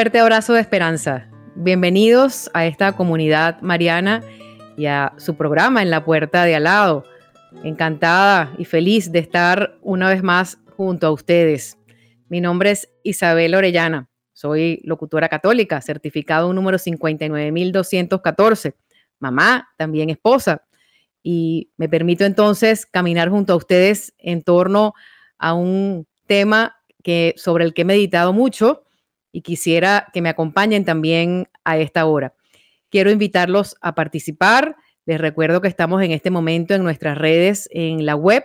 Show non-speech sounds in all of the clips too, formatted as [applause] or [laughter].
fuerte abrazo de esperanza. Bienvenidos a esta comunidad mariana y a su programa en la puerta de al lado. Encantada y feliz de estar una vez más junto a ustedes. Mi nombre es Isabel Orellana. Soy locutora católica, certificado número 59214. Mamá, también esposa. Y me permito entonces caminar junto a ustedes en torno a un tema que, sobre el que he meditado mucho y quisiera que me acompañen también a esta hora. Quiero invitarlos a participar. Les recuerdo que estamos en este momento en nuestras redes en la web.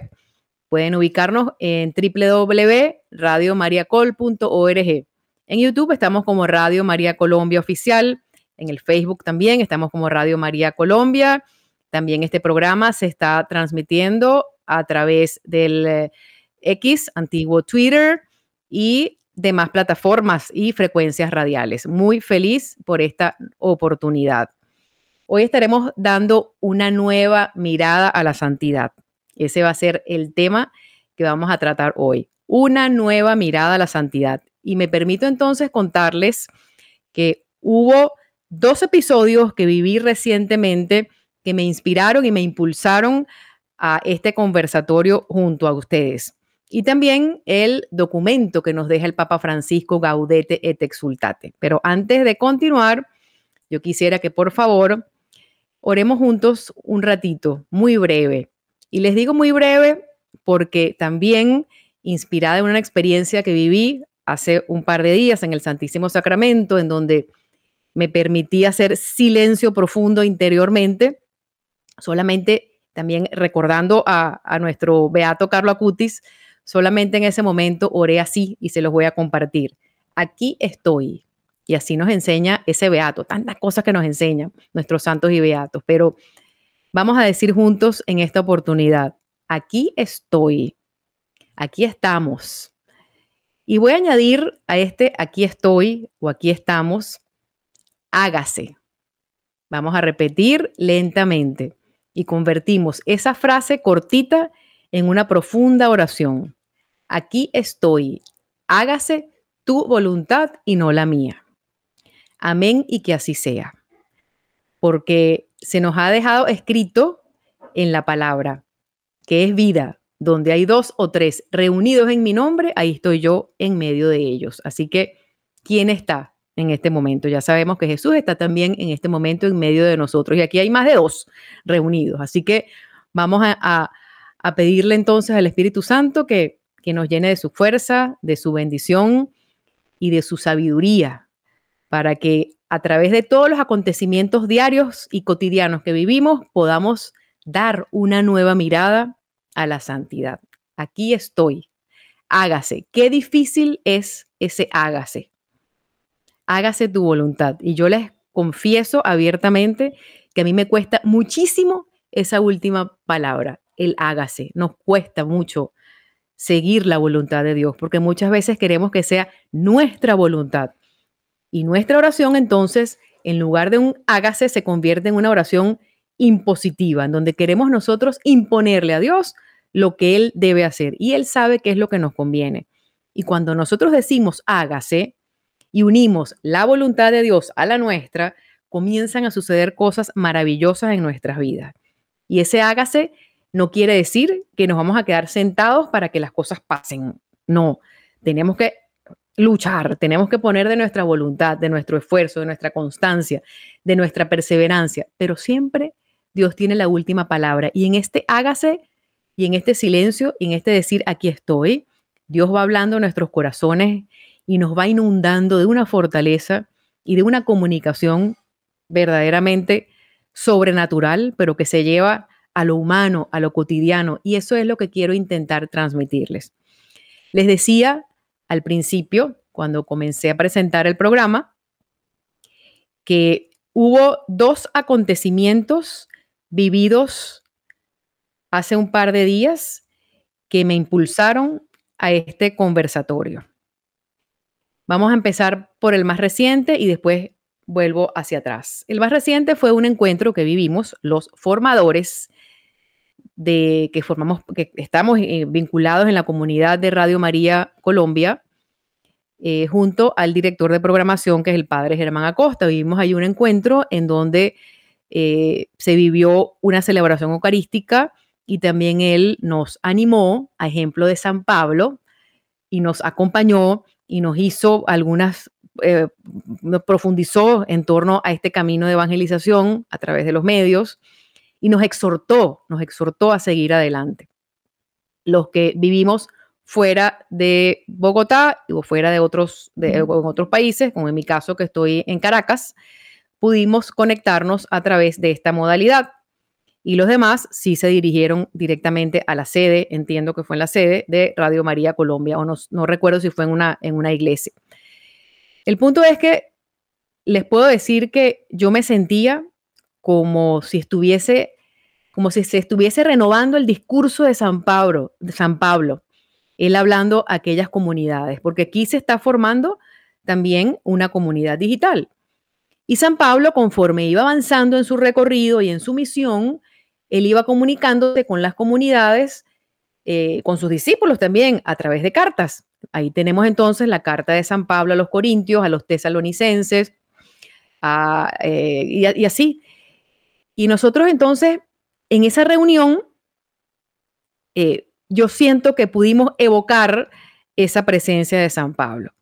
Pueden ubicarnos en www.radiomariacol.org. En YouTube estamos como Radio María Colombia Oficial. En el Facebook también estamos como Radio María Colombia. También este programa se está transmitiendo a través del eh, X, antiguo Twitter, y demás plataformas y frecuencias radiales. Muy feliz por esta oportunidad. Hoy estaremos dando una nueva mirada a la santidad. Ese va a ser el tema que vamos a tratar hoy. Una nueva mirada a la santidad. Y me permito entonces contarles que hubo dos episodios que viví recientemente que me inspiraron y me impulsaron a este conversatorio junto a ustedes y también el documento que nos deja el Papa Francisco Gaudete et Exultate. Pero antes de continuar, yo quisiera que por favor oremos juntos un ratito, muy breve. Y les digo muy breve porque también inspirada en una experiencia que viví hace un par de días en el Santísimo Sacramento, en donde me permití hacer silencio profundo interiormente, solamente también recordando a, nuestro beato Carlo Acutis, Solamente en ese momento oré así y se los voy a compartir. Aquí estoy. Y así nos enseña ese beato, tantas cosas que nos enseñan nuestros santos y beatos. Pero vamos a decir juntos en esta oportunidad, aquí estoy, aquí estamos. Y voy a añadir a este aquí estoy o aquí estamos, hágase. Vamos a repetir lentamente y convertimos esa frase cortita en una profunda oración aquí estoy, hágase tu voluntad y no la mía. Amén y que así sea. Porque se nos ha dejado escrito en la palabra, que es vida, donde hay dos o tres reunidos en mi nombre, ahí estoy yo en medio de ellos. Así que, ¿quién está en este momento? Ya sabemos que Jesús está también en este momento en medio de nosotros y aquí hay más de dos reunidos. Así que vamos a, a pedirle entonces al Espíritu Santo que que nos llene de su fuerza, de su bendición y de su sabiduría, para que a través de todos los acontecimientos diarios y cotidianos que vivimos podamos dar una nueva mirada a la santidad. Aquí estoy. Hágase. Qué difícil es ese hágase. Hágase tu voluntad. Y yo les confieso abiertamente que a mí me cuesta muchísimo esa última palabra, el hágase. Nos cuesta mucho seguir la voluntad de Dios, porque muchas veces queremos que sea nuestra voluntad. Y nuestra oración entonces, en lugar de un hágase, se convierte en una oración impositiva, en donde queremos nosotros imponerle a Dios lo que Él debe hacer. Y Él sabe qué es lo que nos conviene. Y cuando nosotros decimos hágase y unimos la voluntad de Dios a la nuestra, comienzan a suceder cosas maravillosas en nuestras vidas. Y ese hágase no quiere decir que nos vamos a quedar sentados para que las cosas pasen. No, tenemos que luchar, tenemos que poner de nuestra voluntad, de nuestro esfuerzo, de nuestra constancia, de nuestra perseverancia, pero siempre Dios tiene la última palabra. Y en este hágase y en este silencio y en este decir aquí estoy, Dios va hablando a nuestros corazones y nos va inundando de una fortaleza y de una comunicación verdaderamente sobrenatural, pero que se lleva a lo humano, a lo cotidiano, y eso es lo que quiero intentar transmitirles. Les decía al principio, cuando comencé a presentar el programa, que hubo dos acontecimientos vividos hace un par de días que me impulsaron a este conversatorio. Vamos a empezar por el más reciente y después vuelvo hacia atrás. El más reciente fue un encuentro que vivimos los formadores de que formamos, que estamos eh, vinculados en la comunidad de Radio María Colombia, eh, junto al director de programación, que es el padre Germán Acosta. Vivimos ahí un encuentro en donde eh, se vivió una celebración eucarística y también él nos animó, a ejemplo de San Pablo, y nos acompañó y nos hizo algunas, nos profundizó en torno a este camino de evangelización a través de los medios y nos exhortó, nos exhortó a seguir adelante. Los que vivimos fuera de Bogotá o fuera de otros, de, otros países, como en mi caso que estoy en Caracas, pudimos conectarnos a través de esta modalidad. Y los demás sí se dirigieron directamente a la sede, entiendo que fue en la sede de Radio María Colombia, o no, no recuerdo si fue en una, en una iglesia. El punto es que les puedo decir que yo me sentía como si estuviese, como si se estuviese renovando el discurso de San Pablo, él hablando a aquellas comunidades, porque aquí se está formando también una comunidad digital. Y San Pablo, conforme iba avanzando en su recorrido y en su misión, él iba comunicándose con las comunidades, eh, con sus discípulos también, a través de cartas. Ahí tenemos entonces la carta de San Pablo a los Corintios, a los tesalonicenses, eh, y así. Y nosotros entonces, en esa reunión, eh, yo siento que pudimos evocar esa presencia de San Pablo,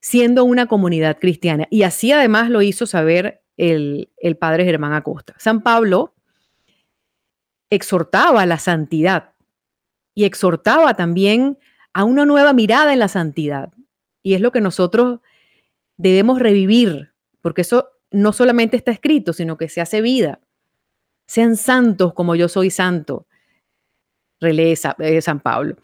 siendo una comunidad cristiana. Y así además lo hizo saber el, padre Germán Acosta. San Pablo exhortaba a la santidad y exhortaba también a una nueva mirada en la santidad. Y es lo que nosotros debemos revivir, porque eso no solamente está escrito, sino que se hace vida. Sean santos como yo soy santo relee eh, San Pablo.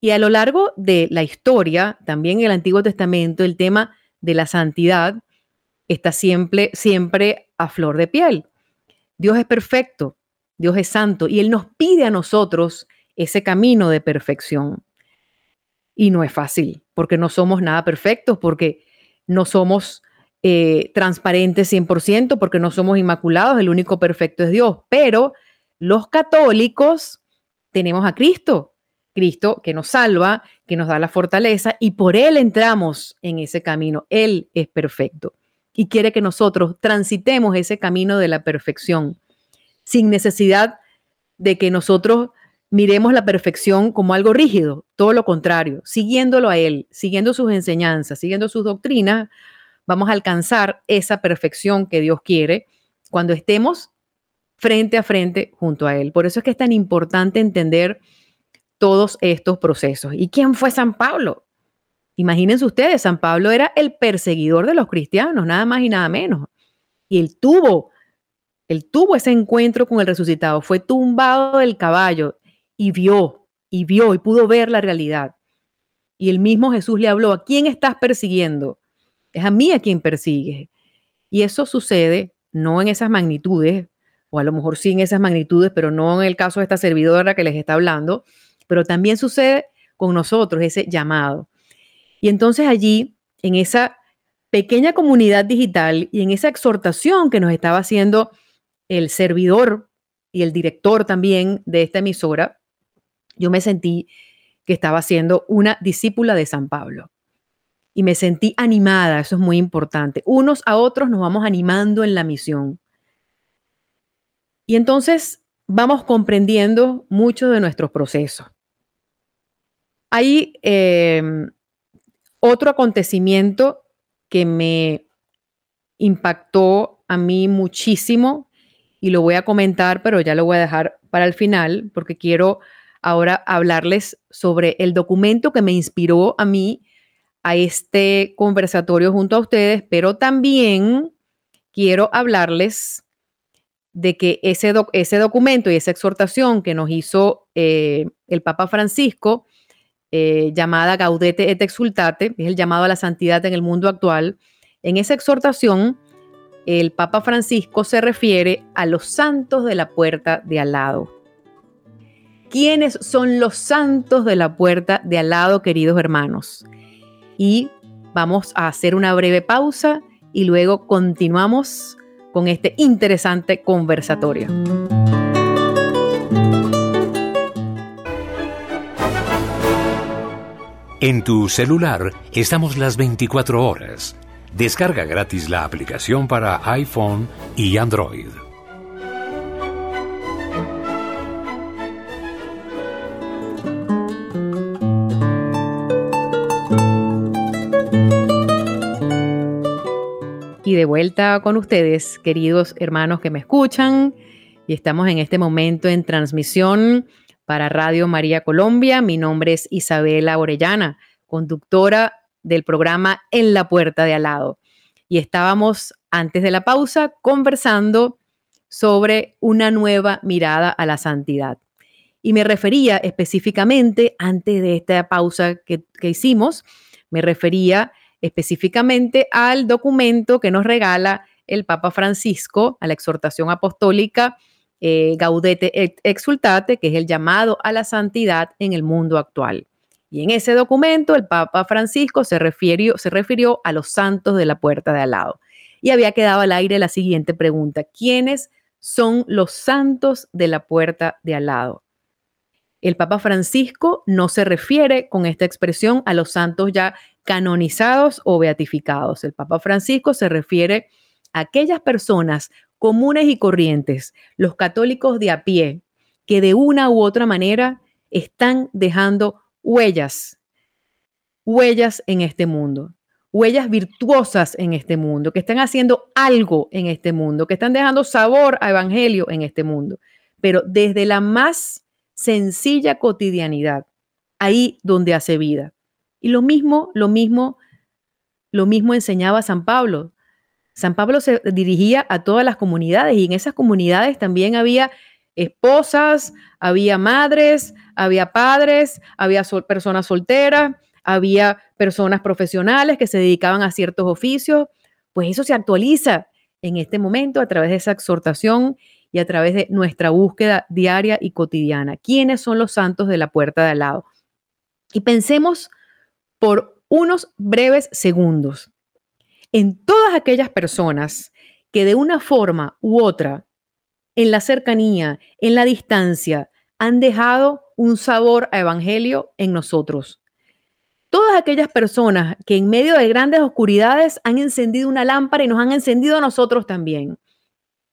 Y a lo largo de la historia, también en el Antiguo Testamento, el tema de la santidad está siempre, siempre a flor de piel. Dios es perfecto, Dios es santo y Él nos pide a nosotros ese camino de perfección. Y no es fácil, porque no somos nada perfectos, porque no somos eh, transparentes 100%, porque no somos inmaculados, el único perfecto es Dios. Pero los católicos tenemos a Cristo, Cristo que nos salva, que nos da la fortaleza y por Él entramos en ese camino. Él es perfecto y quiere que nosotros transitemos ese camino de la perfección sin necesidad de que nosotros miremos la perfección como algo rígido, todo lo contrario, siguiéndolo a Él, siguiendo sus enseñanzas, siguiendo sus doctrinas, vamos a alcanzar esa perfección que Dios quiere cuando estemos frente a frente junto a Él. Por eso es que es tan importante entender todos estos procesos. ¿Y quién fue San Pablo? Imagínense ustedes, San Pablo era el perseguidor de los cristianos, nada más y nada menos. Y él tuvo, él tuvo ese encuentro con el resucitado, fue tumbado del caballo y vio, y vio, y pudo ver la realidad. Y el mismo Jesús le habló, ¿a quién estás persiguiendo? Es a mí a quien persigue. Y eso sucede no en esas magnitudes, o a lo mejor sí en esas magnitudes, pero no en el caso de esta servidora que les está hablando, pero también sucede con nosotros ese llamado. Y entonces allí, en esa pequeña comunidad digital y en esa exhortación que nos estaba haciendo el servidor y el director también de esta emisora, yo me sentí que estaba siendo una discípula de San Pablo. Y me sentí animada, eso es muy importante. Unos a otros nos vamos animando en la misión. Y entonces vamos comprendiendo mucho de nuestros procesos. Hay em, otro acontecimiento que me impactó a mí muchísimo y lo voy a comentar, pero ya lo voy a dejar para el final porque quiero ahora hablarles sobre el documento que me inspiró a mí a este conversatorio junto a ustedes, pero también quiero hablarles de que ese, ese documento y esa exhortación que nos hizo eh, el Papa Francisco, eh, llamada Gaudete et Exultate, es el llamado a la santidad en el mundo actual, en esa exhortación el Papa Francisco se refiere a los santos de la puerta de al lado. ¿Quiénes son los santos de la puerta de al lado, queridos hermanos? Y vamos a hacer una breve pausa y luego continuamos con este interesante conversatorio. En tu celular estamos las 24 horas. Descarga gratis la aplicación para iPhone y Android. Y de vuelta con ustedes, queridos hermanos que me escuchan. Y estamos en este momento en transmisión para Radio María Colombia. Mi nombre es Isabela Orellana, conductora del programa En la Puerta de Al lado. Y estábamos antes de la pausa conversando sobre una nueva mirada a la santidad. Y me refería específicamente, antes de esta pausa que, que hicimos, me refería específicamente al documento que nos regala el Papa Francisco, a la exhortación apostólica eh, Gaudete Exultate, que es el llamado a la santidad en el mundo actual. Y en ese documento el Papa Francisco se refirió, se refirió a los santos de la puerta de al lado. Y había quedado al aire la siguiente pregunta, ¿quiénes son los santos de la puerta de al lado? El Papa Francisco no se refiere con esta expresión a los santos ya canonizados o beatificados. El Papa Francisco se refiere a aquellas personas comunes y corrientes, los católicos de a pie, que de una u otra manera están dejando huellas, huellas en este mundo, huellas virtuosas en este mundo, que están haciendo algo en este mundo, que están dejando sabor a evangelio en este mundo, pero desde la más sencilla cotidianidad, ahí donde hace vida. Y lo mismo, lo mismo, lo mismo enseñaba San Pablo. San Pablo se dirigía a todas las comunidades y en esas comunidades también había esposas, había madres, había padres, había personas solteras, había personas profesionales que se dedicaban a ciertos oficios. Pues eso se actualiza en este momento a través de esa exhortación y a través de nuestra búsqueda diaria y cotidiana. ¿Quiénes son los santos de la puerta de al lado? Y pensemos por unos breves segundos en todas aquellas personas que de una forma u otra, en la cercanía, en la distancia, han dejado un sabor a evangelio en nosotros. Todas aquellas personas que en medio de grandes oscuridades han encendido una lámpara y nos han encendido a nosotros también.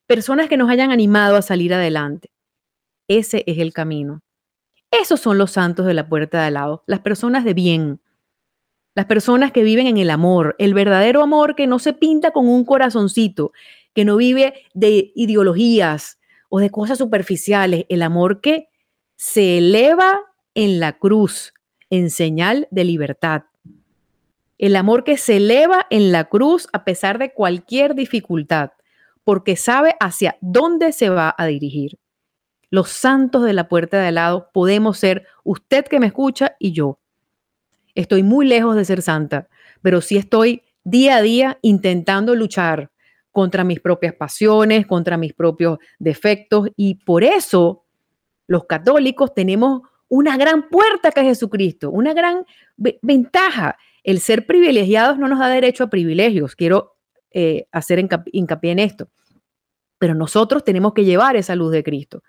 Personas que nos hayan animado a salir adelante. Ese es el camino. Esos son los santos de la puerta de al lado, las personas de bien, las personas que viven en el amor, el verdadero amor que no se pinta con un corazoncito, que no vive de ideologías o de cosas superficiales, el amor que se eleva en la cruz en señal de libertad. El amor que se eleva en la cruz a pesar de cualquier dificultad, porque sabe hacia dónde se va a dirigir. Los santos de la puerta de al lado podemos ser usted que me escucha y yo. Estoy muy lejos de ser santa, pero sí estoy día a día intentando luchar contra mis propias pasiones, contra mis propios defectos y por eso los católicos tenemos una gran puerta que es Jesucristo, una gran ventaja. El ser privilegiados no nos da derecho a privilegios. Quiero eh, hacer hincapié en esto. Pero nosotros tenemos que llevar esa luz de Cristo.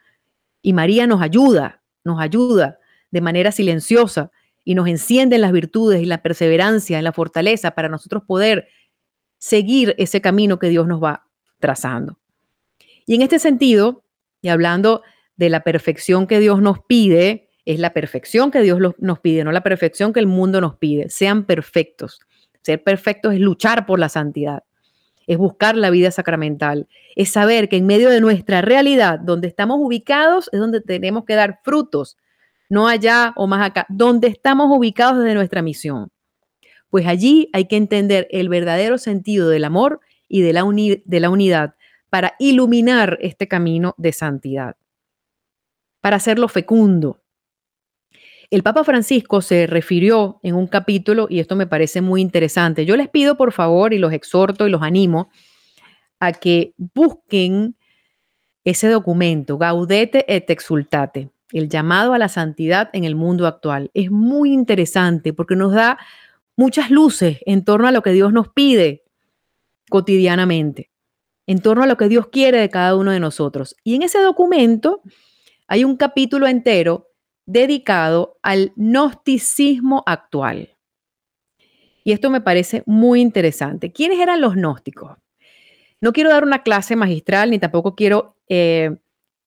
Y María nos ayuda, nos ayuda de manera silenciosa y nos encienden las virtudes y la perseverancia, en la fortaleza para nosotros poder seguir ese camino que Dios nos va trazando. Y en este sentido, y hablando de la perfección que Dios nos pide, es la perfección que Dios nos pide, no la perfección que el mundo nos pide. Sean perfectos. Ser perfectos es luchar por la santidad, es buscar la vida sacramental, es saber que en medio de nuestra realidad, donde estamos ubicados, es donde tenemos que dar frutos no allá o más acá, donde estamos ubicados desde nuestra misión. Pues allí hay que entender el verdadero sentido del amor y de la, de la unidad para iluminar este camino de santidad, para hacerlo fecundo. El Papa Francisco se refirió en un capítulo, y esto me parece muy interesante, yo les pido por favor y los exhorto y los animo a que busquen ese documento, Gaudete et Exultate el llamado a la santidad en el mundo actual. Es muy interesante porque nos da muchas luces en torno a lo que Dios nos pide cotidianamente, en torno a lo que Dios quiere de cada uno de nosotros. Y en ese documento hay un capítulo entero dedicado al gnosticismo actual. Y esto me parece muy interesante. ¿Quiénes eran los gnósticos? No quiero dar una clase magistral ni tampoco quiero eh,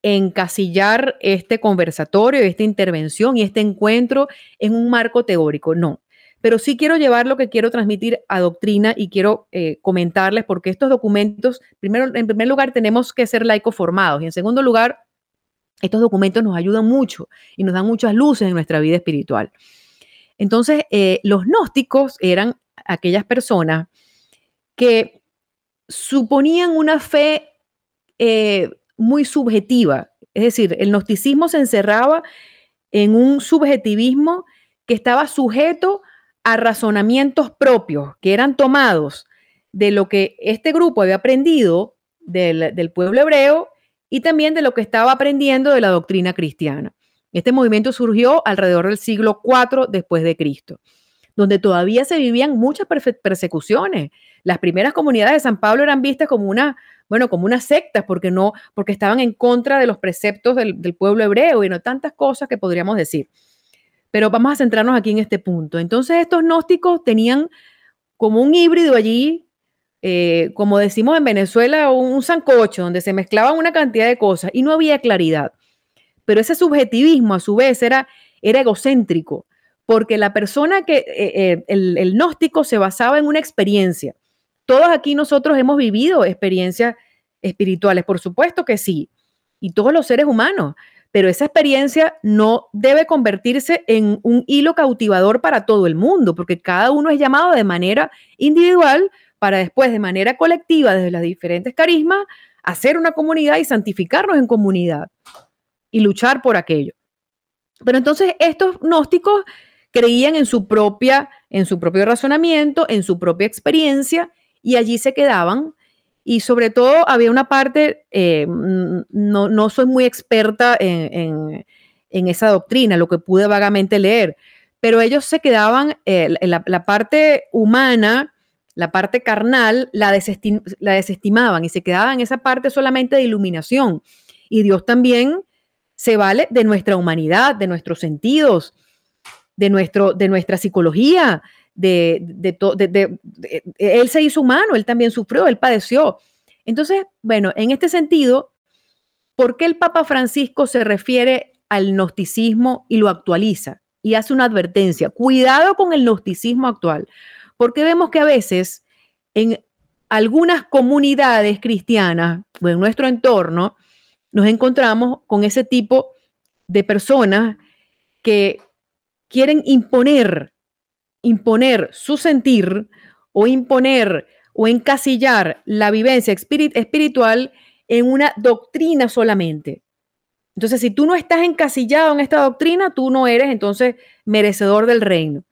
encasillar este conversatorio, esta intervención y este encuentro en un marco teórico. No, pero sí quiero llevar lo que quiero transmitir a doctrina y quiero eh, comentarles porque estos documentos, primero, en primer lugar, tenemos que ser laicos formados y en segundo lugar, estos documentos nos ayudan mucho y nos dan muchas luces en nuestra vida espiritual. Entonces, eh, los gnósticos eran aquellas personas que suponían una fe eh, muy subjetiva. Es decir, el gnosticismo se encerraba en un subjetivismo que estaba sujeto a razonamientos propios, que eran tomados de lo que este grupo había aprendido del, del pueblo hebreo y también de lo que estaba aprendiendo de la doctrina cristiana. Este movimiento surgió alrededor del siglo IV después de Cristo, donde todavía se vivían muchas persecuciones. Las primeras comunidades de San Pablo eran vistas como una, bueno, como unas sectas, porque no, porque estaban en contra de los preceptos del, pueblo hebreo y no tantas cosas que podríamos decir. Pero vamos a centrarnos aquí en este punto. Entonces, estos gnósticos tenían como un híbrido allí, eh, como decimos en Venezuela, un sancocho, donde se mezclaban una cantidad de cosas y no había claridad. Pero ese subjetivismo a su vez era, egocéntrico, porque la persona que, eh, eh, el, el gnóstico se basaba en una experiencia. Todos aquí nosotros hemos vivido experiencias espirituales, por supuesto que sí, y todos los seres humanos, pero esa experiencia no debe convertirse en un hilo cautivador para todo el mundo, porque cada uno es llamado de manera individual para después de manera colectiva, desde las diferentes carismas, hacer una comunidad y santificarnos en comunidad y luchar por aquello. Pero entonces estos gnósticos creían en su propia, en su propio razonamiento, en su propia experiencia y allí se quedaban. Y sobre todo había una parte, eh, no, no, soy muy experta en, esa doctrina, lo que pude vagamente leer, pero ellos se quedaban, eh, la, parte humana, la parte carnal, la, la desestimaban y se quedaban en esa parte solamente de iluminación. Y Dios también se vale de nuestra humanidad, de nuestros sentidos, de, nuestro, de nuestra psicología, de, él se hizo humano, él también sufrió, él padeció. Entonces, bueno, en este sentido, ¿por qué el Papa Francisco se refiere al gnosticismo y lo actualiza? Y hace una advertencia, cuidado con el gnosticismo actual, porque vemos que a veces en algunas comunidades cristianas o en nuestro entorno, nos encontramos con ese tipo de personas que quieren imponer, imponer su sentir o imponer o encasillar la vivencia espiritual en una doctrina solamente. Entonces, si tú no estás encasillado en esta doctrina, tú no eres entonces merecedor del reino.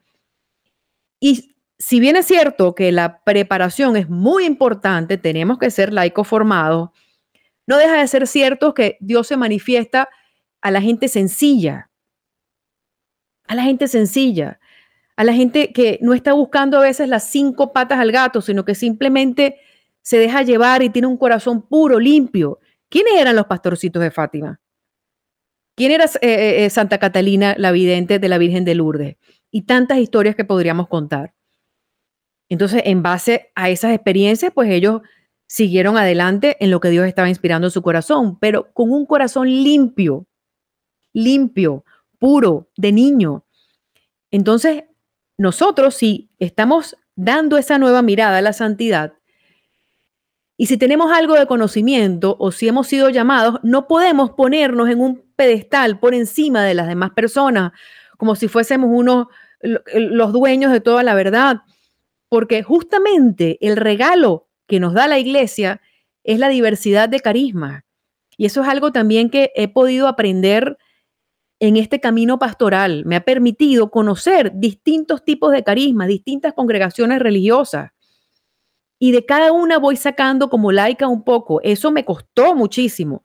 Y si bien es cierto que la preparación es muy importante, tenemos que ser laicos formados, no deja de ser cierto que Dios se manifiesta a la gente sencilla, a la gente sencilla, a la gente que no está buscando a veces las cinco patas al gato, sino que simplemente se deja llevar y tiene un corazón puro, limpio. ¿Quiénes eran los pastorcitos de Fátima? ¿Quién era eh, eh, eh, Santa Catalina, la vidente de la Virgen de Lourdes? Y tantas historias que podríamos contar. Entonces, en base a esas experiencias, pues ellos siguieron adelante en lo que Dios estaba inspirando en su corazón, pero con un corazón limpio, limpio, puro, de niño. Entonces, nosotros si estamos dando esa nueva mirada a la santidad, y si tenemos algo de conocimiento o si hemos sido llamados, no podemos ponernos en un pedestal por encima de las demás personas, como si fuésemos unos los dueños de toda la verdad, porque justamente el regalo que nos da la iglesia es la diversidad de carismas. Y eso es algo también que he podido aprender en este camino pastoral. Me ha permitido conocer distintos tipos de carismas, distintas congregaciones religiosas. Y de cada una voy sacando como laica un poco. Eso me costó muchísimo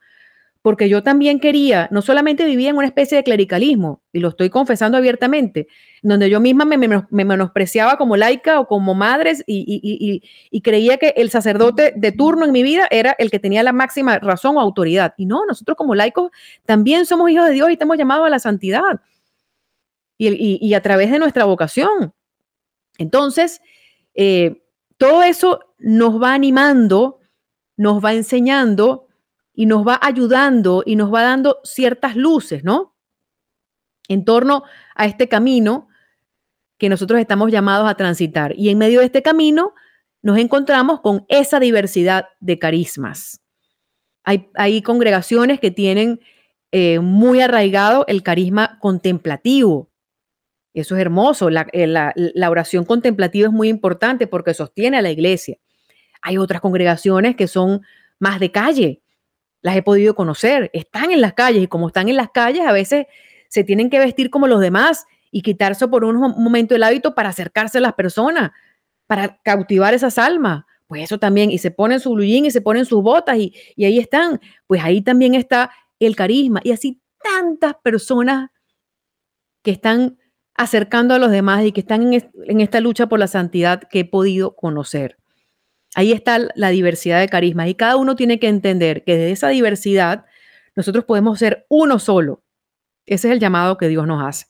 porque yo también quería, no solamente vivía en una especie de clericalismo, y lo estoy confesando abiertamente, donde yo misma me, menospreciaba como laica o como madre y, y, creía que el sacerdote de turno en mi vida era el que tenía la máxima razón o autoridad. Y no, nosotros como laicos también somos hijos de Dios y estamos llamados a la santidad. y, a través de nuestra vocación. Entonces, eh, todo eso nos va animando, nos va enseñando y nos va ayudando y nos va dando ciertas luces, ¿no? En torno a este camino que nosotros estamos llamados a transitar. Y en medio de este camino nos encontramos con esa diversidad de carismas. Hay, congregaciones que tienen eh, muy arraigado el carisma contemplativo. Eso es hermoso. Eh, la, la, oración contemplativa es muy importante porque sostiene a la iglesia. Hay otras congregaciones que son más de calle. Las he podido conocer. Están en las calles y como están en las calles, a veces se tienen que vestir como los demás y quitarse por un momento el hábito para acercarse a las personas, para cautivar esas almas. Pues eso también, y se ponen su blue y se ponen sus botas y, ahí están. Pues ahí también está el carisma. Y así tantas personas que están acercando a los demás y que están en, esta lucha por la santidad que he podido conocer. Ahí está la diversidad de carismas y cada uno tiene que entender que de esa diversidad nosotros podemos ser uno solo. Ese es el llamado que Dios nos hace.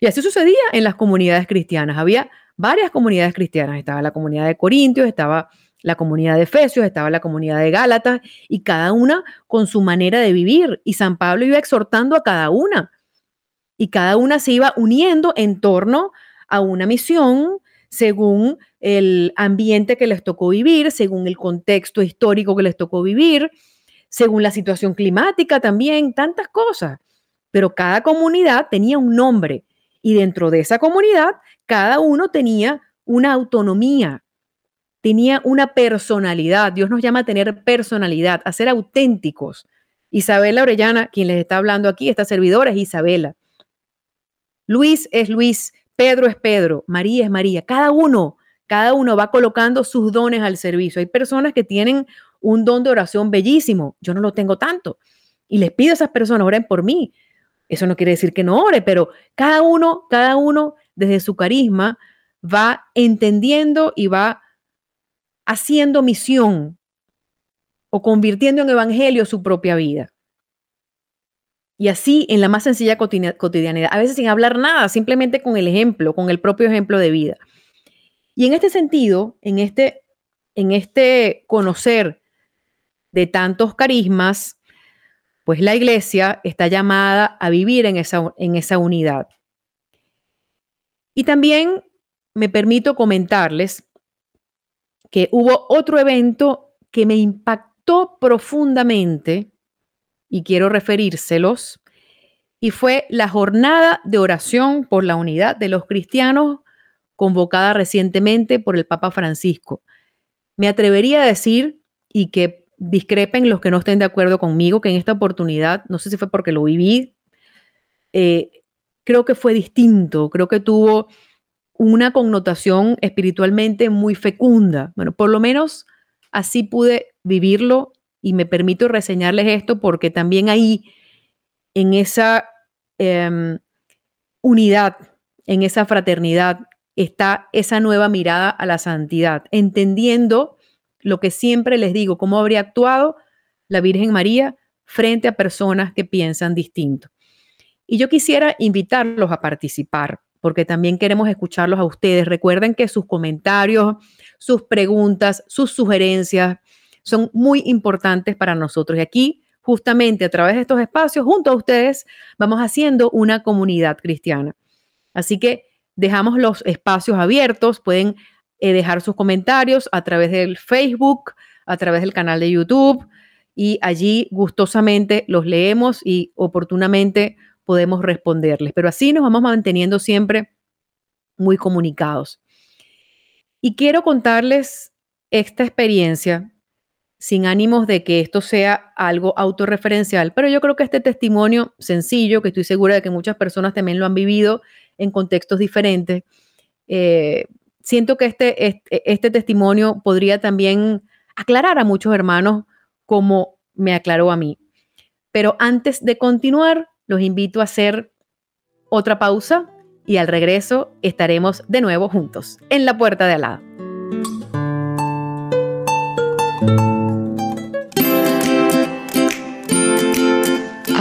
Y así sucedía en las comunidades cristianas. Había varias comunidades cristianas. Estaba la comunidad de Corintios, estaba la comunidad de Efesios, estaba la comunidad de Gálatas, y cada una con su manera de vivir. Y San Pablo iba exhortando a cada una. Y cada una se iba uniendo en torno a una misión según el ambiente que les tocó vivir, según el contexto histórico que les tocó vivir, según la situación climática también, tantas cosas. Pero cada comunidad tenía un nombre y dentro de esa comunidad cada uno tenía una autonomía, tenía una personalidad. Dios nos llama a tener personalidad, a ser auténticos. Isabela Orellana, quien les está hablando aquí, esta servidora es Isabela. Luis es Luis, Pedro es Pedro, María es María. Cada uno, cada uno va colocando sus dones al servicio. Hay personas que tienen un don de oración bellísimo. Yo no lo tengo tanto. Y les pido a esas personas, oren por mí. Eso no quiere decir que no ore, pero cada uno, cada uno desde su carisma va entendiendo y va haciendo misión o convirtiendo en evangelio su propia vida. Y así en la más sencilla cotidianidad, a veces sin hablar nada, simplemente con el ejemplo, con el propio ejemplo de vida. Y en este sentido, en este, en este conocer de tantos carismas, pues la iglesia está llamada a vivir en esa, en esa unidad. Y también me permito comentarles que hubo otro evento que me impactó profundamente y quiero referírselos, y fue la jornada de oración por la unidad de los cristianos convocada recientemente por el Papa Francisco. Me atrevería a decir, y que discrepen los que no estén de acuerdo conmigo, que en esta oportunidad, no sé si fue porque lo viví, eh, creo que fue distinto, creo que tuvo una connotación espiritualmente muy fecunda. Bueno, por lo menos así pude vivirlo y me permito reseñarles esto porque también ahí, en esa em, unidad, en esa fraternidad, está esa nueva mirada a la santidad, entendiendo lo que siempre les digo, cómo habría actuado la Virgen María frente a personas que piensan distinto. Y yo quisiera invitarlos a participar, porque también queremos escucharlos a ustedes. Recuerden que sus comentarios, sus preguntas, sus sugerencias son muy importantes para nosotros. Y aquí, justamente a través de estos espacios, junto a ustedes, vamos haciendo una comunidad cristiana. Así que dejamos los espacios abiertos, pueden eh, dejar sus comentarios a través del Facebook, a través del canal de YouTube y allí gustosamente los leemos y oportunamente podemos responderles. Pero así nos vamos manteniendo siempre muy comunicados. Y quiero contarles esta experiencia sin ánimos de que esto sea algo autorreferencial, pero yo creo que este testimonio sencillo, que estoy segura de que muchas personas también lo han vivido en contextos diferentes, eh, siento que este, este, testimonio podría también aclarar a muchos hermanos como me aclaró a mí. Pero antes de continuar, los invito a hacer otra pausa y al regreso estaremos de nuevo juntos en la puerta de Alá.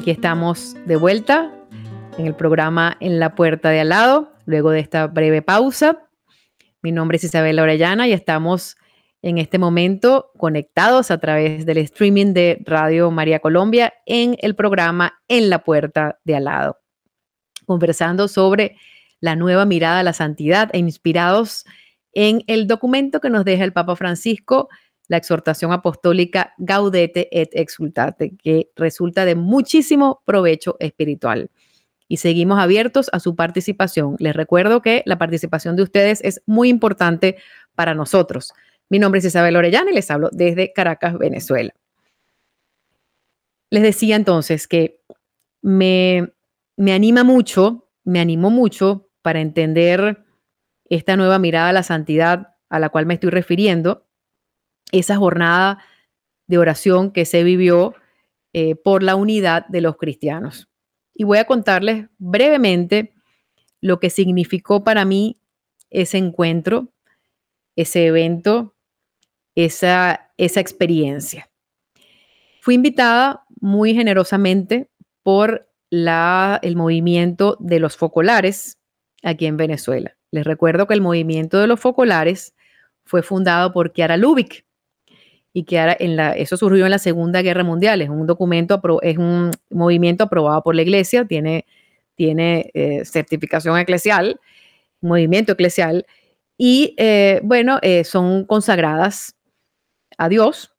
Aquí estamos de vuelta en el programa En la Puerta de Al lado, luego de esta breve pausa. Mi nombre es Isabel Orellana y estamos en este momento conectados a través del streaming de Radio María Colombia en el programa En la Puerta de Al lado, conversando sobre la nueva mirada a la santidad e inspirados en el documento que nos deja el Papa Francisco, la exhortación apostólica Gaudete et Exultate, que resulta de muchísimo provecho espiritual y seguimos abiertos a su participación. Les recuerdo que la participación de ustedes es muy importante para nosotros. Mi nombre es Isabel Orellana y les hablo desde Caracas, Venezuela. Les decía entonces que me, me anima mucho, me animó mucho para entender esta nueva mirada a la santidad a la cual me estoy refiriendo, esa jornada de oración que se vivió eh, por la unidad de los cristianos y voy a contarles brevemente lo que significó para mí ese encuentro, ese evento, esa, esa experiencia. Fui invitada muy generosamente por la, el movimiento de los focolares aquí en Venezuela. Les recuerdo que el movimiento de los focolares fue fundado por Kiara Lubick, y que ahora eso surgió en la Segunda Guerra Mundial. Es un documento, es un movimiento aprobado por la Iglesia, tiene, tiene eh, certificación eclesial, movimiento eclesial, y eh, bueno, eh, son consagradas a Dios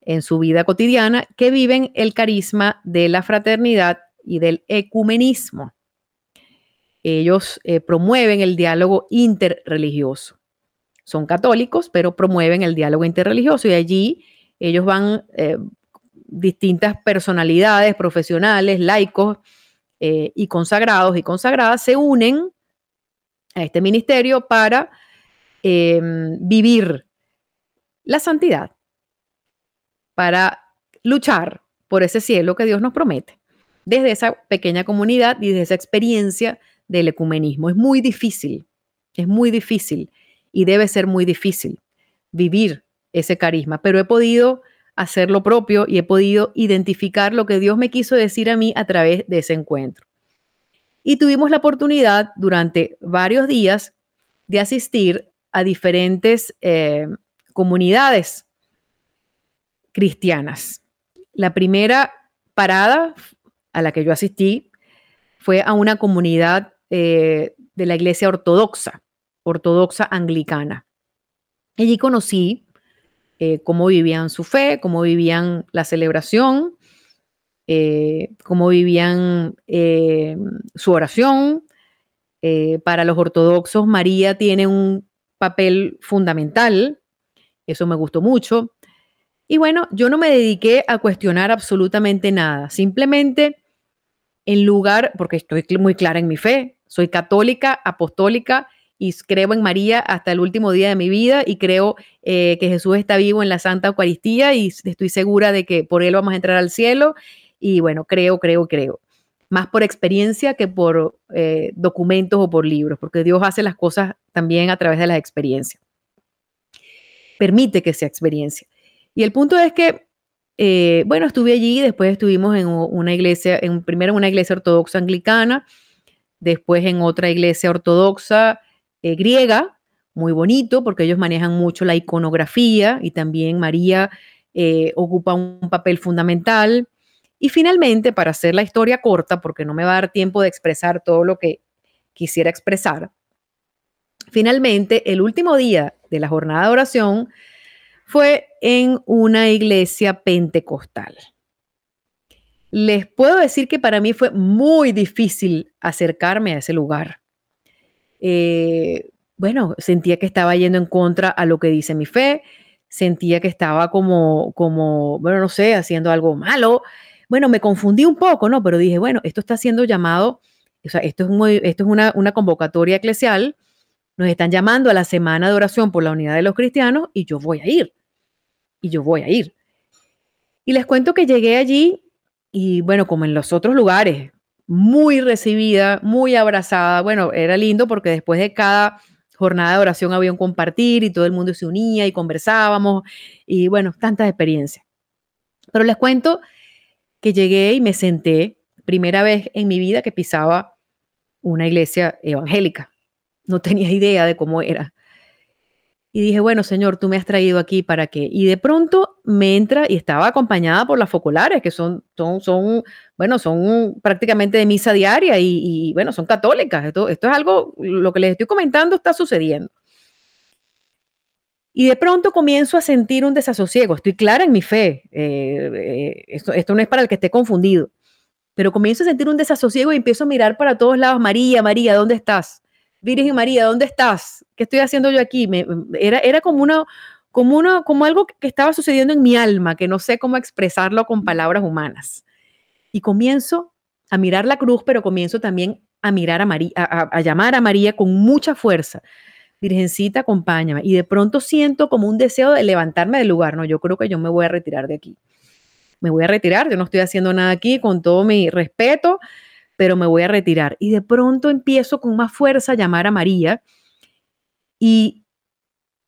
en su vida cotidiana, que viven el carisma de la fraternidad y del ecumenismo. Ellos promueven el diálogo interreligioso son católicos, pero promueven el diálogo interreligioso y allí ellos van eh, distintas personalidades profesionales, laicos eh, y consagrados y consagradas se unen a este ministerio para em, vivir la santidad, para luchar por ese cielo que Dios nos promete, desde esa pequeña comunidad y desde esa experiencia del ecumenismo. Es muy difícil, es muy difícil y debe ser muy difícil vivir ese carisma, pero he podido hacer lo propio y he podido identificar lo que Dios me quiso decir a mí a través de ese encuentro. Y tuvimos la oportunidad durante varios días de asistir a diferentes eh, comunidades cristianas. La primera parada a la que yo asistí fue a una comunidad eh, de la iglesia ortodoxa ortodoxa anglicana. Allí conocí eh, cómo vivían su fe, cómo vivían la celebración, eh, cómo vivían eh, su oración. para los ortodoxos, María tiene un papel fundamental, eso me gustó mucho. Y bueno, yo no me dediqué a cuestionar absolutamente nada, simplemente en lugar, porque estoy muy clara en mi fe, soy católica, apostólica y creo en María hasta el último día de mi vida y creo eh, que Jesús está vivo en la Santa Eucaristía y estoy segura de que por Él vamos a entrar al cielo. Y bueno, creo, creo, creo. Más por experiencia que por eh, documentos o por libros, porque Dios hace las cosas también a través de las experiencias. Permite que sea experiencia. Y el punto es que, eh, bueno, estuve allí, después estuvimos en una iglesia, en, primero en una iglesia ortodoxa anglicana, después en otra iglesia ortodoxa eh, griega, muy bonito porque ellos manejan mucho la iconografía y también María eh, ocupa un papel fundamental. Y finalmente, para hacer la historia corta, porque no me va a dar tiempo de expresar todo lo que quisiera expresar, finalmente el último día de la jornada de oración fue en una iglesia pentecostal. Les puedo decir que para mí fue muy difícil acercarme a ese lugar. Eh, bueno, sentía que estaba yendo en contra a lo que dice mi fe, sentía que estaba como, como, bueno, no sé, haciendo algo malo. Bueno, me confundí un poco, ¿no? Pero dije, bueno, esto está siendo llamado o sea, esto es, esto es una, una convocatoria eclesial, nos están llamando a la semana de oración por la unidad de los cristianos y yo voy a ir. Y yo voy a ir. Y les cuento que llegué allí y bueno, como en los otros lugares, muy recibida, muy abrazada. Bueno, era lindo porque después de cada jornada de oración había un compartir y todo el mundo se unía y conversábamos y bueno, tantas experiencias. Pero les cuento que llegué y me senté, primera vez en mi vida que pisaba una iglesia evangélica. No tenía idea de cómo era. Y dije, bueno, Señor, tú me has traído aquí para qué. Y de pronto me entra y estaba acompañada por las focolares, que son, son, son bueno, son prácticamente de misa diaria y, bueno, son católicas. Esto, esto es algo, lo que les estoy comentando está sucediendo. Y de pronto comienzo a sentir un desasosiego. Estoy clara en mi fe. Eh, eh, esto, esto no es para el que esté confundido. Pero comienzo a sentir un desasosiego y empiezo a mirar para todos lados. María, María, ¿dónde estás? Virgen María, ¿dónde estás? ¿Qué estoy haciendo yo aquí? Me, era, era como una, como una, como algo que estaba sucediendo en mi alma, que no sé cómo expresarlo con palabras humanas. Y comienzo a mirar la cruz, pero comienzo también a mirar a María, a, llamar a María con mucha fuerza. Virgencita, acompáñame. Y de pronto siento como un deseo de levantarme del lugar. No, yo creo que yo me voy a retirar de aquí. Me voy a retirar, yo no estoy haciendo nada aquí con todo mi respeto pero me voy a retirar. Y de pronto empiezo con más fuerza a llamar a María y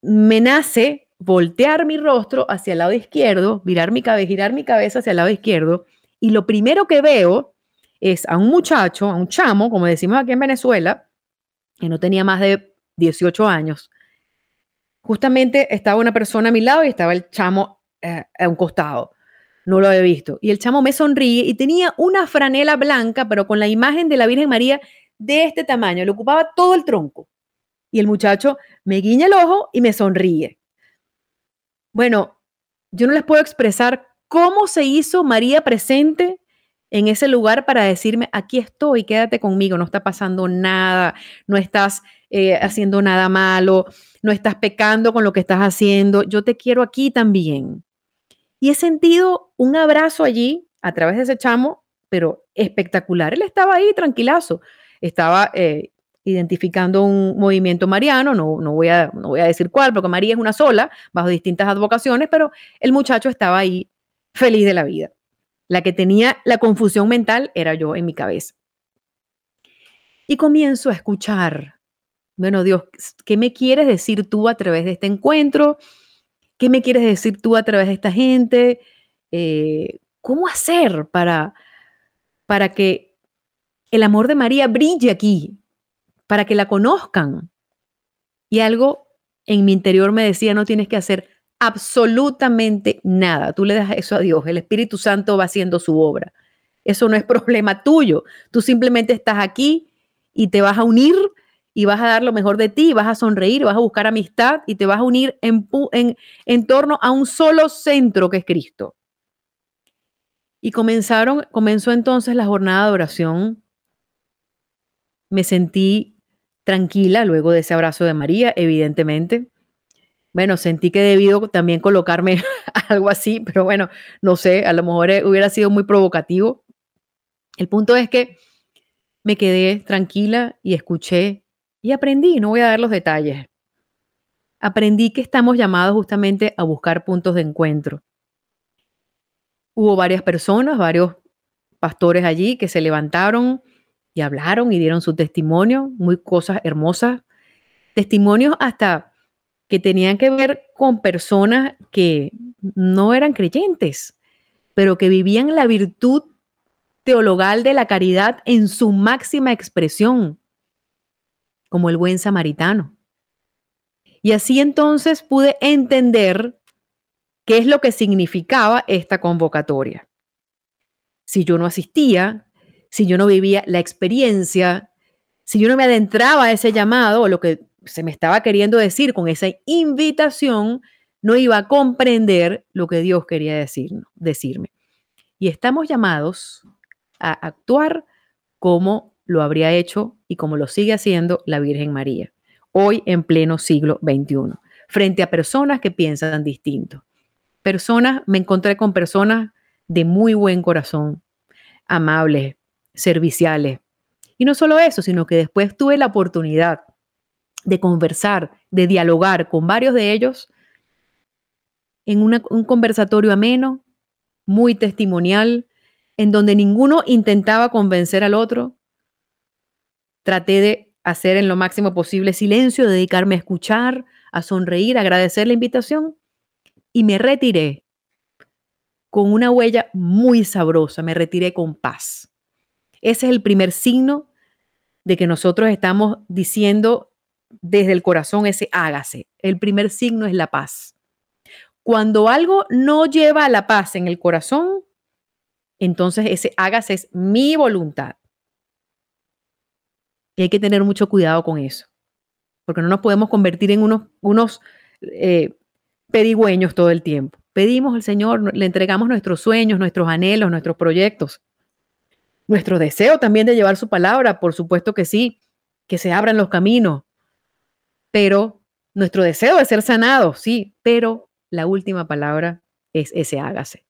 me nace voltear mi rostro hacia el lado izquierdo, mirar mi cabeza, girar mi cabeza hacia el lado izquierdo y lo primero que veo es a un muchacho, a un chamo, como decimos aquí en Venezuela, que no tenía más de 18 años. Justamente estaba una persona a mi lado y estaba el chamo eh, a un costado no lo había visto. Y el chamo me sonríe y tenía una franela blanca, pero con la imagen de la Virgen María de este tamaño, le ocupaba todo el tronco. Y el muchacho me guiña el ojo y me sonríe. Bueno, yo no les puedo expresar cómo se hizo María presente en ese lugar para decirme, aquí estoy, quédate conmigo, no está pasando nada, no estás eh, haciendo nada malo, no estás pecando con lo que estás haciendo, yo te quiero aquí también. Y he sentido un abrazo allí a través de ese chamo, pero espectacular. Él estaba ahí tranquilazo, estaba eh, identificando un movimiento mariano, no, no, voy a, no voy a decir cuál, porque María es una sola, bajo distintas advocaciones, pero el muchacho estaba ahí feliz de la vida. La que tenía la confusión mental era yo en mi cabeza. Y comienzo a escuchar, bueno Dios, ¿qué me quieres decir tú a través de este encuentro? ¿Qué me quieres decir tú a través de esta gente? Eh, ¿Cómo hacer para, para que el amor de María brille aquí? Para que la conozcan. Y algo en mi interior me decía, no tienes que hacer absolutamente nada. Tú le das eso a Dios. El Espíritu Santo va haciendo su obra. Eso no es [laughs] problema tuyo. Tú simplemente estás aquí y te vas a unir y vas a dar lo mejor de ti, vas a sonreír, vas a buscar amistad y te vas a unir en, en, torno a un solo centro que es Cristo. Y comenzaron, comenzó entonces la jornada de oración. Me sentí tranquila luego de ese abrazo de María, evidentemente. Bueno, sentí que debido también colocarme [laughs] algo así, pero bueno, no sé, a lo mejor eh, hubiera sido muy provocativo. El punto es que me quedé tranquila y escuché y aprendí, no voy a dar los detalles, aprendí que estamos llamados justamente a buscar puntos de encuentro. Hubo varias personas, varios pastores allí que se levantaron y hablaron y dieron su testimonio, muy cosas hermosas, testimonios hasta que tenían que ver con personas que no eran creyentes, pero que vivían la virtud teologal de la caridad en su máxima expresión como el buen samaritano. Y así entonces pude entender qué es lo que significaba esta convocatoria. Si yo no asistía, si yo no vivía la experiencia, si yo no me adentraba a ese llamado o lo que se me estaba queriendo decir con esa invitación, no iba a comprender lo que Dios quería decir, decirme. Y estamos llamados a actuar como lo habría hecho y como lo sigue haciendo la Virgen María, hoy en pleno siglo XXI, frente a personas que piensan distinto. Personas, me encontré con personas de muy buen corazón, amables, serviciales, Y no solo eso, sino que después tuve la oportunidad de conversar, de dialogar con varios de ellos en un conversatorio ameno, muy testimonial, en donde ninguno intentaba convencer al otro. Traté de hacer en lo máximo posible silencio, dedicarme a escuchar, a sonreír, agradecer la invitación y me retiré con una huella muy sabrosa, me retiré con paz. Ese es el primer signo de que nosotros estamos diciendo desde el corazón ese hágase. El primer signo es la paz. Cuando algo no lleva a la paz en el corazón, entonces ese hágase es mi voluntad. Y hay que tener mucho cuidado con eso, porque no nos podemos convertir en unos, unos eh, todo el tiempo. Pedimos al Señor, le entregamos nuestros sueños, nuestros anhelos, nuestros proyectos, nuestro deseo también de llevar su palabra, por supuesto que sí, que se abran los caminos, pero nuestro deseo de ser sanado, sí, pero la última palabra es ese hágase.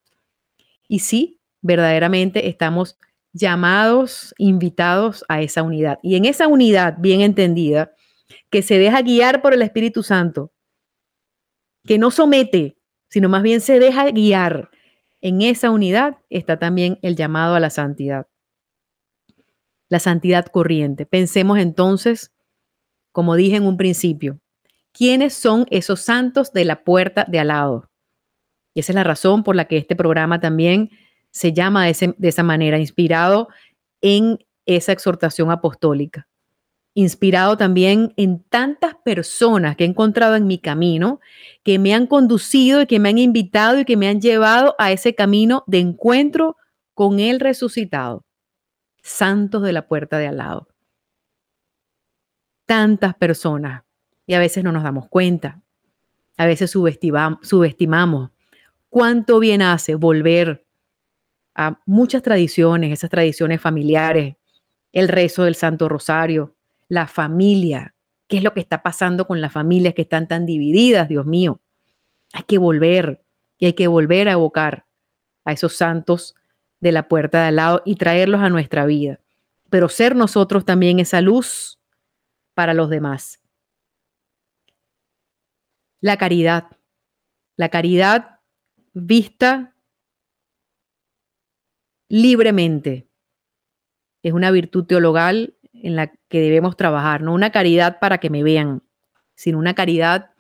Y sí, verdaderamente estamos llamados, invitados a esa unidad. Y en esa unidad bien entendida, que se deja guiar por el Espíritu Santo, que no somete, sino más bien se deja guiar, en esa unidad está también el llamado a la santidad. La santidad corriente. Pensemos entonces, como dije en un principio, ¿quiénes son esos santos de la puerta de al lado? Y esa es la razón por la que este programa también se llama de, esa manera, inspirado en esa exhortación apostólica inspirado también en tantas personas que he encontrado en mi camino, que me han conducido y que me han invitado y que me han llevado a ese camino de encuentro con el resucitado. Santos de la puerta de al lado. Tantas personas y a veces no nos damos cuenta. A veces subestimamos cuánto bien hace volver a muchas tradiciones, esas tradiciones familiares, el rezo del Santo Rosario, la familia. ¿Qué es lo que está pasando con las familias que están tan divididas, Dios mío? Hay que volver y hay que volver a evocar a esos santos de la puerta de al lado y traerlos a nuestra vida, pero ser nosotros también esa luz para los demás. La caridad, la caridad vista libremente. Es una virtud teologal en la que debemos trabajar, no una caridad para que me vean, sino una caridad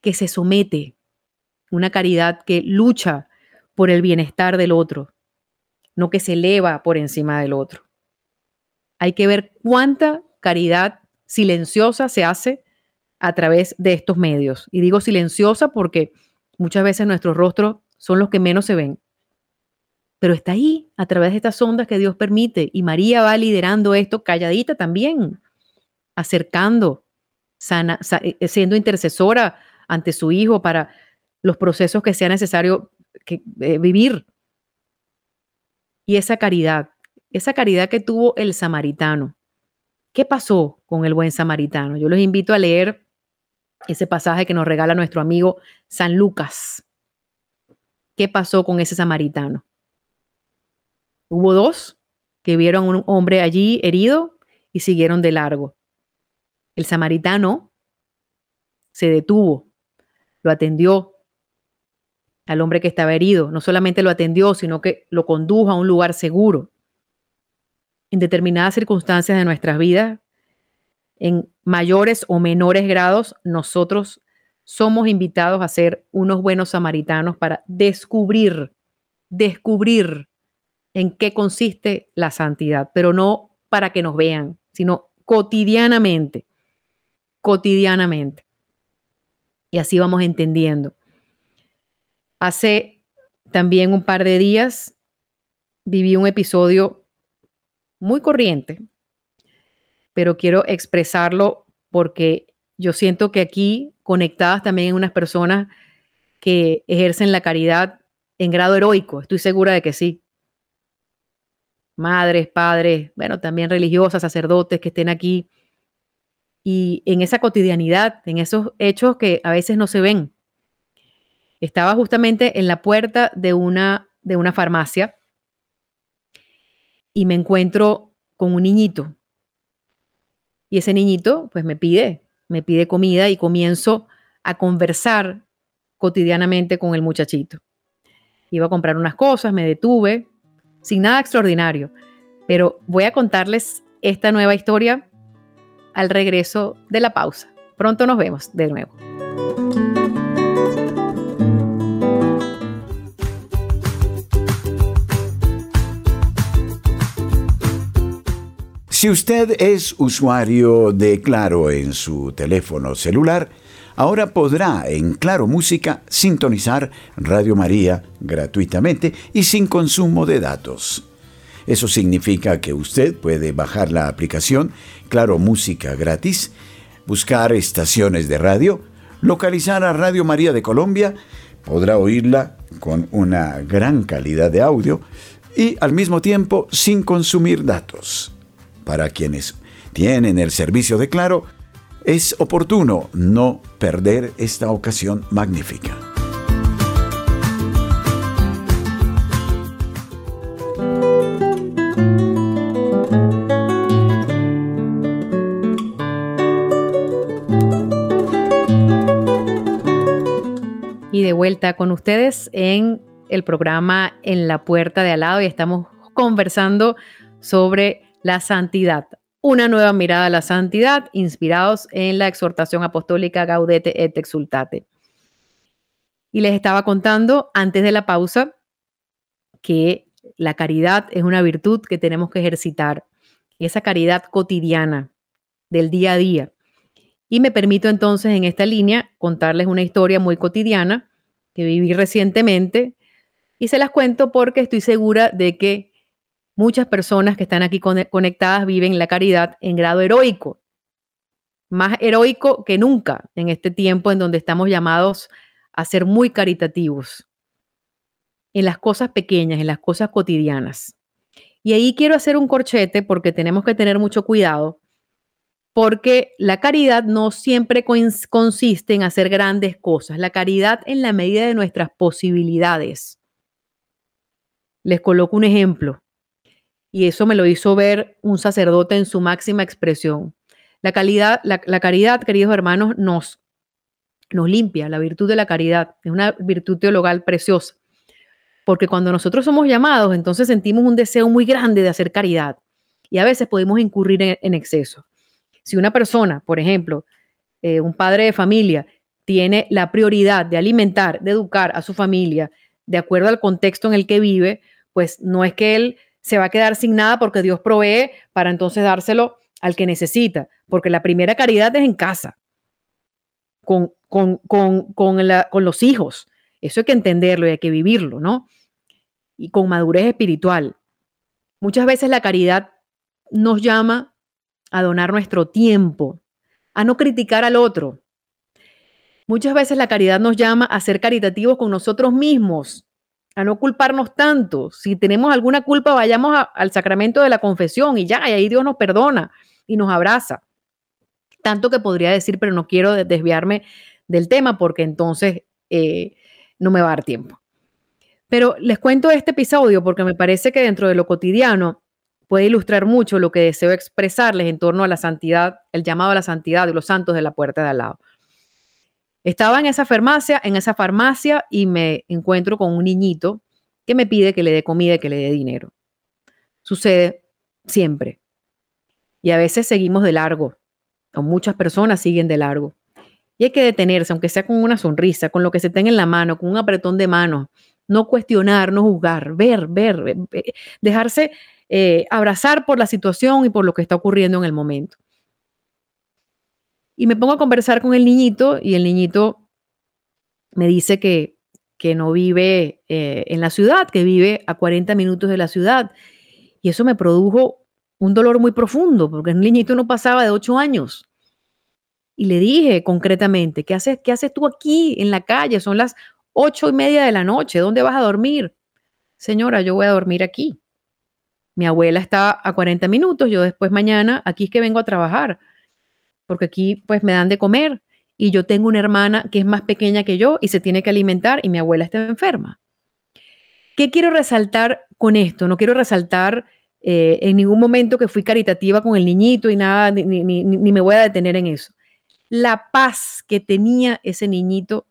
que se somete, una caridad que lucha por el bienestar del otro, no que se eleva por encima del otro. Hay que ver cuánta caridad silenciosa se hace a través de estos medios. Y digo silenciosa porque muchas veces nuestros rostros son los que menos se ven pero está ahí a través de estas ondas que Dios permite. Y María va liderando esto calladita también, acercando, sana, eh, siendo intercesora ante su hijo para los procesos que sea necesario que, eh, vivir. Y esa caridad, esa caridad que tuvo el samaritano. ¿Qué pasó con el buen samaritano? Yo los invito a leer ese pasaje que nos regala nuestro amigo San Lucas. ¿Qué pasó con ese samaritano? Hubo dos que vieron a un hombre allí herido y siguieron de largo. El samaritano se detuvo, lo atendió al hombre que estaba herido. No solamente lo atendió, sino que lo condujo a un lugar seguro. En determinadas circunstancias de nuestras vidas, en mayores o menores grados, nosotros somos invitados a ser unos buenos samaritanos para descubrir, descubrir en qué consiste la santidad, pero no para que nos vean, sino cotidianamente, cotidianamente. Y así vamos entendiendo. Hace también un par de días viví un episodio muy corriente, pero quiero expresarlo porque yo siento que aquí conectadas también unas personas que ejercen la caridad en grado heroico, estoy segura de que sí madres, padres, bueno, también religiosas, sacerdotes que estén aquí. Y en esa cotidianidad, en esos hechos que a veces no se ven. Estaba justamente en la puerta de una, de una farmacia y me encuentro con un niñito. Y ese niñito pues me pide, me pide comida y comienzo a conversar cotidianamente con el muchachito. Iba a comprar unas cosas, me detuve, sin nada extraordinario, pero voy a contarles esta nueva historia al regreso de la pausa. Pronto nos vemos de nuevo. Si usted es usuario de Claro en su teléfono celular, ahora podrá en Claro Música sintonizar Radio María gratuitamente y sin consumo de datos. Eso significa que usted puede bajar la aplicación Claro Música gratis, buscar estaciones de radio, localizar a Radio María de Colombia, podrá oírla con una gran calidad de audio y al mismo tiempo sin consumir datos para quienes tienen el servicio de Claro, es oportuno no perder esta ocasión magnífica. Y de vuelta con ustedes en el programa En la Puerta de Al lado y estamos conversando sobre la santidad. Una nueva mirada a la santidad, inspirados en la exhortación apostólica Gaudete et Exultate. Y les estaba contando antes de la pausa que la caridad es una virtud que tenemos que ejercitar. Esa caridad cotidiana del día a día. Y me permito entonces en esta línea contarles una historia muy cotidiana que viví recientemente y se las cuento porque estoy segura de que Muchas personas que están aquí conectadas viven la caridad en grado heroico, más heroico que nunca en este tiempo en donde estamos llamados a ser muy caritativos, en las cosas pequeñas, en las cosas cotidianas. Y ahí quiero hacer un corchete porque tenemos que tener mucho cuidado, porque la caridad no siempre consiste en hacer grandes cosas, la caridad en la medida de nuestras posibilidades. Les coloco un ejemplo y eso me lo hizo ver un sacerdote en su máxima expresión. La, calidad, la, caridad, queridos hermanos, nos, nos limpia, la virtud de la caridad, es una virtud teologal preciosa, porque cuando nosotros somos llamados, entonces sentimos un deseo muy grande de hacer caridad y a veces podemos incurrir en, exceso. Si una persona, por ejemplo, eh, un padre de familia, tiene la prioridad de alimentar, de educar a su familia de acuerdo al contexto en el que vive, pues no es que él se va a quedar sin nada porque Dios provee para entonces dárselo al que necesita, porque la primera caridad es en casa, con, con, con, los hijos. Eso hay que entenderlo y hay que vivirlo, ¿no? Y con madurez espiritual. Muchas veces la caridad nos llama a donar nuestro tiempo, a no criticar al otro. Muchas veces la caridad nos llama a ser caritativos con nosotros mismos, a no culparnos tanto. Si tenemos alguna culpa, vayamos al sacramento de la confesión y ya, y ahí Dios nos perdona y nos abraza. Tanto que podría decir, pero no quiero desviarme del tema porque entonces eh, no me va a dar tiempo. Pero les cuento este episodio porque me parece que dentro de lo cotidiano puede ilustrar mucho lo que deseo expresarles en torno a la santidad, el llamado a la santidad de los santos de la puerta de al lado. Estaba en esa farmacia, en esa farmacia y me encuentro con un niñito que me pide que le dé comida que le dé dinero. Sucede siempre. Y a veces seguimos de largo, o muchas personas siguen de largo. Y hay que detenerse, aunque sea con una sonrisa, con lo que se tenga en la mano, con un apretón de mano. No cuestionar, no juzgar, ver, ver, dejarse eh, abrazar por la situación y por lo que está ocurriendo en el momento. Y me pongo a conversar con el niñito y el niñito me dice que, que no vive eh, en la ciudad, que vive a 40 minutos de la ciudad. Y eso me produjo un dolor muy profundo, porque el niñito no pasaba de 8 años. Y le dije concretamente, ¿qué haces, ¿qué haces tú aquí en la calle? Son las ocho y media de la noche, ¿dónde vas a dormir? Señora, yo voy a dormir aquí. Mi abuela está a 40 minutos, yo después mañana, aquí es que vengo a trabajar porque aquí pues me dan de comer y yo tengo una hermana que es más pequeña que yo y se tiene que alimentar y mi abuela está enferma. ¿Qué quiero resaltar con esto? No quiero resaltar eh, en ningún momento que fui caritativa con el niñito y nada, ni, ni me voy a detener en eso. La paz que tenía ese niñito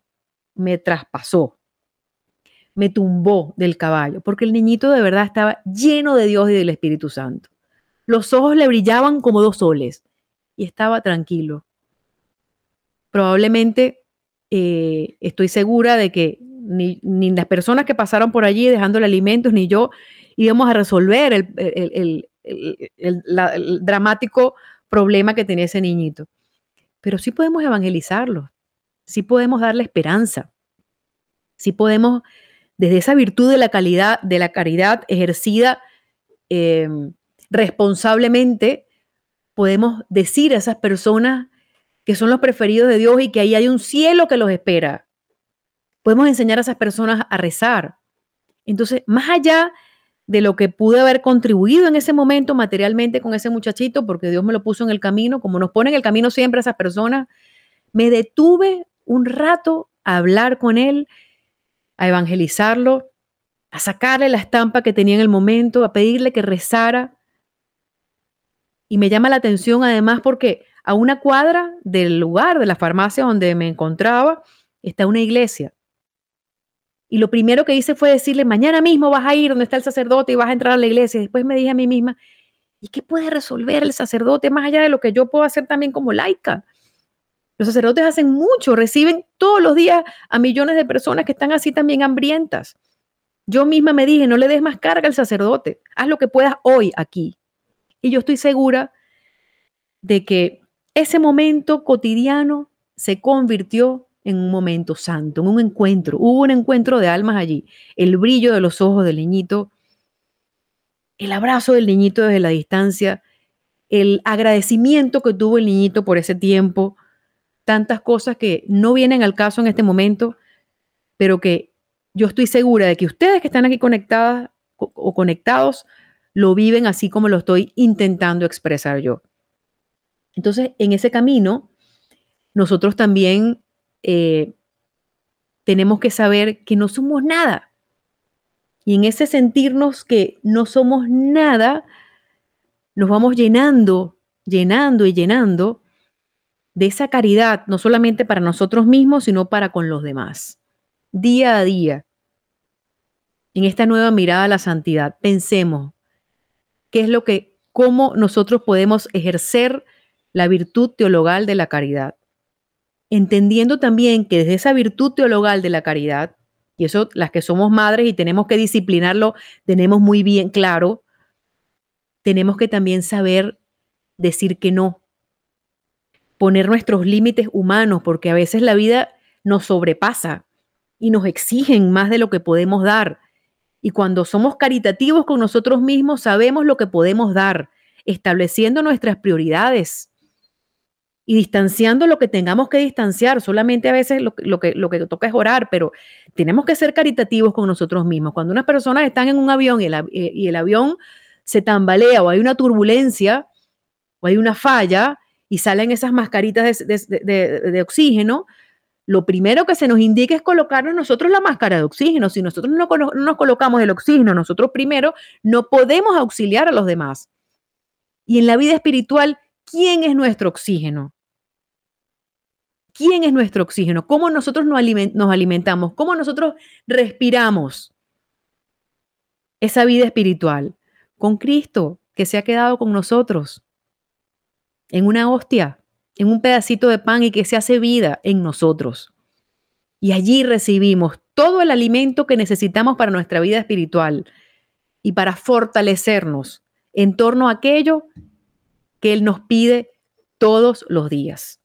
me traspasó, me tumbó del caballo, porque el niñito de verdad estaba lleno de Dios y del Espíritu Santo. Los ojos le brillaban como dos soles y estaba tranquilo. Probablemente eh, estoy segura de que ni, las personas que pasaron por allí dejándole alimentos, ni yo íbamos a resolver el, el dramático problema que tenía ese niñito. Pero sí podemos evangelizarlo, sí podemos darle esperanza, sí podemos, desde esa virtud de la calidad, de la caridad ejercida em, responsablemente, podemos decir a esas personas que son los preferidos de Dios y que ahí hay un cielo que los espera. Podemos enseñar a esas personas a rezar. Entonces, más allá de lo que pude haber contribuido en ese momento materialmente con ese muchachito, porque Dios me lo puso en el camino, como nos pone en el camino siempre esas personas, me detuve un rato a hablar con él, a evangelizarlo, a sacarle la estampa que tenía en el momento, a pedirle que rezara. Y me llama la atención además porque a una cuadra del lugar, de la farmacia donde me encontraba, está una iglesia. Y lo primero que hice fue decirle, mañana mismo vas a ir donde está el sacerdote y vas a entrar a la iglesia. después me dije a mí misma, ¿y qué puede resolver el sacerdote más allá de lo que yo puedo hacer también como laica? Los sacerdotes hacen mucho, reciben todos los días a millones de personas que están así también hambrientas. Yo misma me dije, no le des más carga al sacerdote, haz lo que puedas hoy aquí. Y yo estoy segura de que ese momento cotidiano se convirtió en un momento santo, en un encuentro. Hubo un encuentro de almas allí. El brillo de los ojos del niñito, el abrazo del niñito desde la distancia, el agradecimiento que tuvo el niñito por ese tiempo, tantas cosas que no vienen al caso en este momento, pero que yo estoy segura de que ustedes que están aquí conectadas o conectados lo viven así como lo estoy intentando expresar yo. Entonces, en ese camino, nosotros también eh, tenemos que saber que no somos nada. Y en ese sentirnos que no somos nada, nos vamos llenando, llenando y llenando de esa caridad, no solamente para nosotros mismos, sino para con los demás. Día a día, en esta nueva mirada a la santidad, pensemos qué es lo que, cómo nosotros podemos ejercer la virtud teologal de la caridad entendiendo también que desde esa virtud teologal de la caridad, y eso las que somos madres y tenemos que disciplinarlo, tenemos muy bien claro, tenemos que también saber decir que no, poner nuestros límites humanos, porque a veces la vida nos sobrepasa y nos exigen más de lo que podemos dar. Y cuando somos caritativos con nosotros mismos, sabemos lo que podemos dar, estableciendo nuestras prioridades y distanciando lo que tengamos que distanciar. Solamente a veces lo, que, lo que toca es orar, pero tenemos que ser caritativos con nosotros mismos. Cuando unas personas están en un avión y el, y el avión se tambalea o hay una turbulencia o hay una falla y salen esas mascaritas de, oxígeno, lo primero que se nos indica es colocarnos nosotros la máscara de oxígeno. Si nosotros no, no, nos colocamos el oxígeno nosotros primero, no podemos auxiliar a los demás. Y en la vida espiritual, ¿quién es nuestro oxígeno? ¿Quién es nuestro oxígeno? ¿Cómo nosotros nos alimentamos? ¿Cómo nosotros respiramos esa vida espiritual? Con Cristo, que se ha quedado con nosotros, en una hostia, en un pedacito de pan y que se hace vida en nosotros. Y allí recibimos todo el alimento que necesitamos para nuestra vida espiritual y para fortalecernos en torno a aquello que Él nos pide todos los días.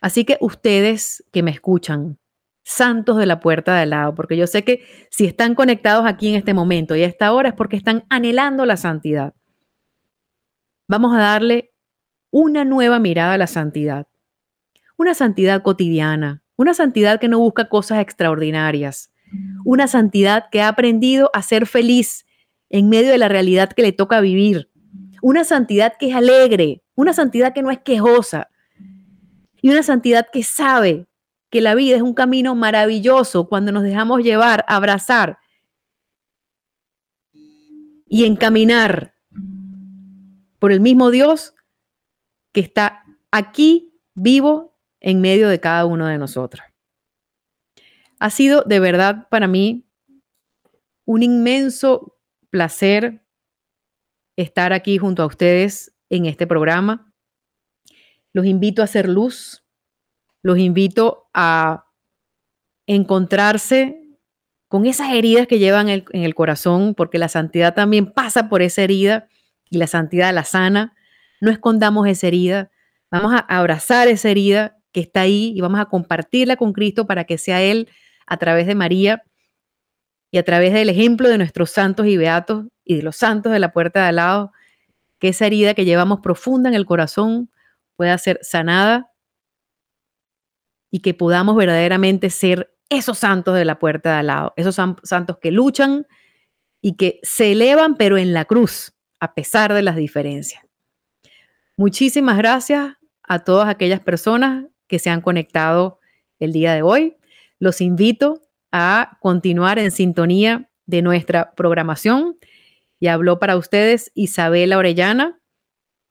Así que ustedes que me escuchan, santos de la puerta de al lado, porque yo sé que si están conectados aquí en este momento y a esta hora es porque están anhelando la santidad. Vamos a darle una nueva mirada a la santidad. Una santidad cotidiana, una santidad que no busca cosas extraordinarias, una santidad que ha aprendido a ser feliz en medio de la realidad que le toca vivir, una santidad que es alegre, una santidad que no es quejosa, y una santidad que sabe que la vida es un camino maravilloso cuando nos dejamos llevar, abrazar y encaminar por el mismo Dios que está aquí vivo en medio de cada uno de nosotros. Ha sido de verdad para mí un inmenso placer estar aquí junto a ustedes en este programa. Los invito a hacer luz, los invito a encontrarse con esas heridas que llevan en el corazón, porque la santidad también pasa por esa herida y la santidad la sana. No escondamos esa herida, vamos a abrazar esa herida que está ahí y vamos a compartirla con Cristo para que sea Él a través de María y a través del ejemplo de nuestros santos y beatos y de los santos de la puerta de al lado, que esa herida que llevamos profunda en el corazón pueda ser sanada y que podamos verdaderamente ser esos santos de la puerta de al lado, esos santos que luchan y que se elevan pero en la cruz, a pesar de las diferencias. Muchísimas gracias a todas aquellas personas que se han conectado el día de hoy. Los invito a continuar en sintonía de nuestra programación. Y habló para ustedes Isabela Orellana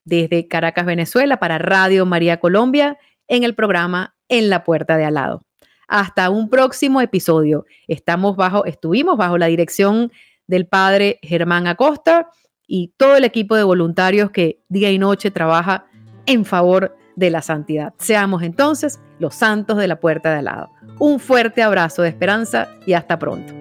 desde Caracas, Venezuela, para Radio María Colombia en el programa En la Puerta de Al lado. Hasta un próximo episodio. Estamos bajo, estuvimos bajo la dirección del padre Germán Acosta y todo el equipo de voluntarios que día y noche trabaja en favor de la santidad. Seamos entonces los santos de la puerta de al lado. Un fuerte abrazo de esperanza y hasta pronto.